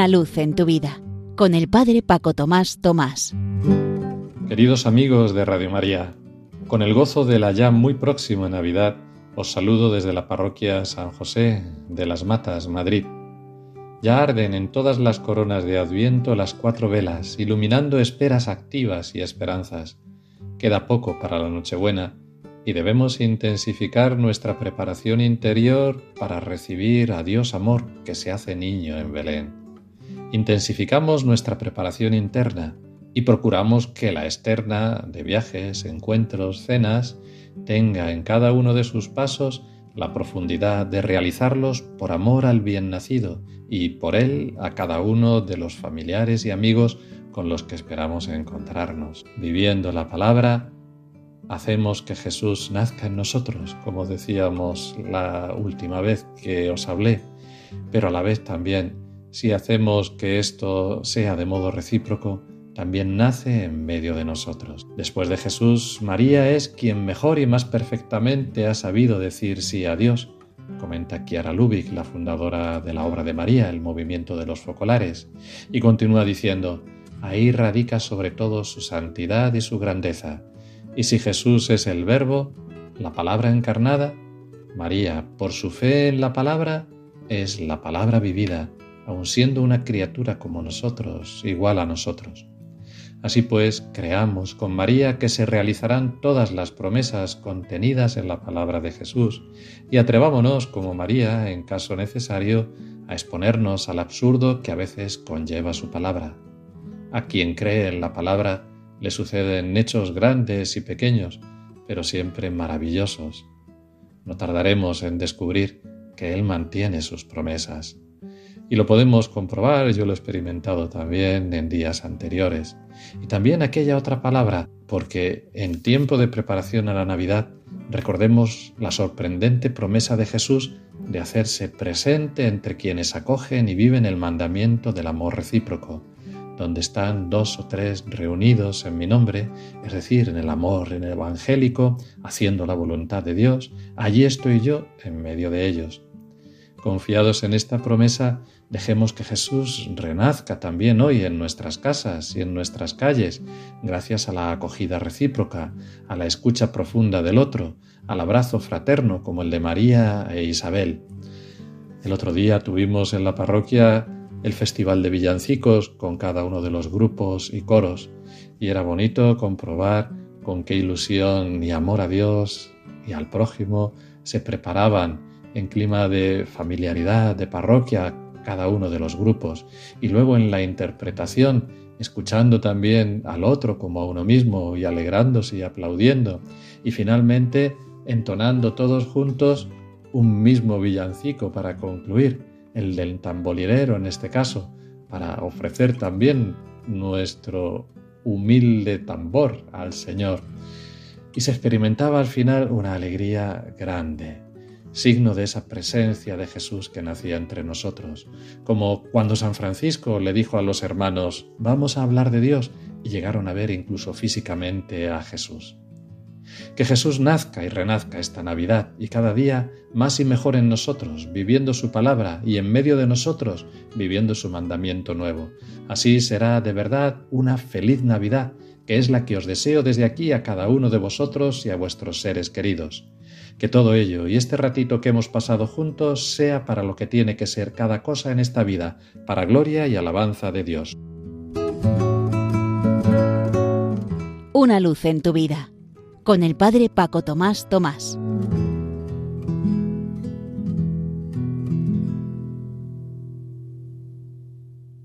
Una luz en tu vida con el Padre Paco Tomás Tomás. Queridos amigos de Radio María, con el gozo de la ya muy próxima Navidad, os saludo desde la parroquia San José de las Matas, Madrid. Ya arden en todas las coronas de Adviento las cuatro velas, iluminando esperas activas y esperanzas. Queda poco para la Nochebuena y debemos intensificar nuestra preparación interior para recibir a Dios amor que se hace niño en Belén. Intensificamos nuestra preparación interna y procuramos que la externa de viajes, encuentros, cenas tenga en cada uno de sus pasos la profundidad de realizarlos por amor al bien nacido y por él a cada uno de los familiares y amigos con los que esperamos encontrarnos. Viviendo la palabra, hacemos que Jesús nazca en nosotros, como decíamos la última vez que os hablé, pero a la vez también, si hacemos que esto sea de modo recíproco, también nace en medio de nosotros. Después de Jesús, María es quien mejor y más perfectamente ha sabido decir sí a Dios, comenta Chiara Lubick, la fundadora de la obra de María, el movimiento de los focolares, y continúa diciendo, ahí radica sobre todo su santidad y su grandeza, y si Jesús es el Verbo, la palabra encarnada, María, por su fe en la palabra, es la palabra vivida, aun siendo una criatura como nosotros, igual a nosotros. Así pues, creamos con María que se realizarán todas las promesas contenidas en la palabra de Jesús y atrevámonos, como María, en caso necesario, a exponernos al absurdo que a veces conlleva su palabra. A quien cree en la palabra, le suceden hechos grandes y pequeños, pero siempre maravillosos. No tardaremos en descubrir que Él mantiene sus promesas. Y lo podemos comprobar, yo lo he experimentado también en días anteriores. Y también aquella otra palabra, porque en tiempo de preparación a la Navidad recordemos la sorprendente promesa de Jesús de hacerse presente entre quienes acogen y viven el mandamiento del amor recíproco, donde están dos o tres reunidos en mi nombre, es decir, en el amor, en el evangélico, haciendo la voluntad de Dios, allí estoy yo en medio de ellos. Confiados en esta promesa, dejemos que Jesús renazca también hoy en nuestras casas y en nuestras calles, gracias a la acogida recíproca, a la escucha profunda del otro, al abrazo fraterno como el de María e Isabel. El otro día tuvimos en la parroquia el festival de villancicos con cada uno de los grupos y coros, y era bonito comprobar con qué ilusión y amor a Dios y al prójimo se preparaban en clima de familiaridad, de parroquia, cada uno de los grupos, y luego en la interpretación, escuchando también al otro como a uno mismo y alegrándose y aplaudiendo, y finalmente entonando todos juntos un mismo villancico para concluir, el del tamborilero en este caso, para ofrecer también nuestro humilde tambor al Señor. Y se experimentaba al final una alegría grande, signo de esa presencia de Jesús que nacía entre nosotros, como cuando San Francisco le dijo a los hermanos, vamos a hablar de Dios, y llegaron a ver incluso físicamente a Jesús. Que Jesús nazca y renazca esta Navidad y cada día más y mejor en nosotros, viviendo su palabra y en medio de nosotros, viviendo su mandamiento nuevo. Así será de verdad una feliz Navidad, que es la que os deseo desde aquí a cada uno de vosotros y a vuestros seres queridos. Que todo ello y este ratito que hemos pasado juntos sea para lo que tiene que ser cada cosa en esta vida, para gloria y alabanza de Dios. Una luz en tu vida con el Padre Paco Tomás Tomás.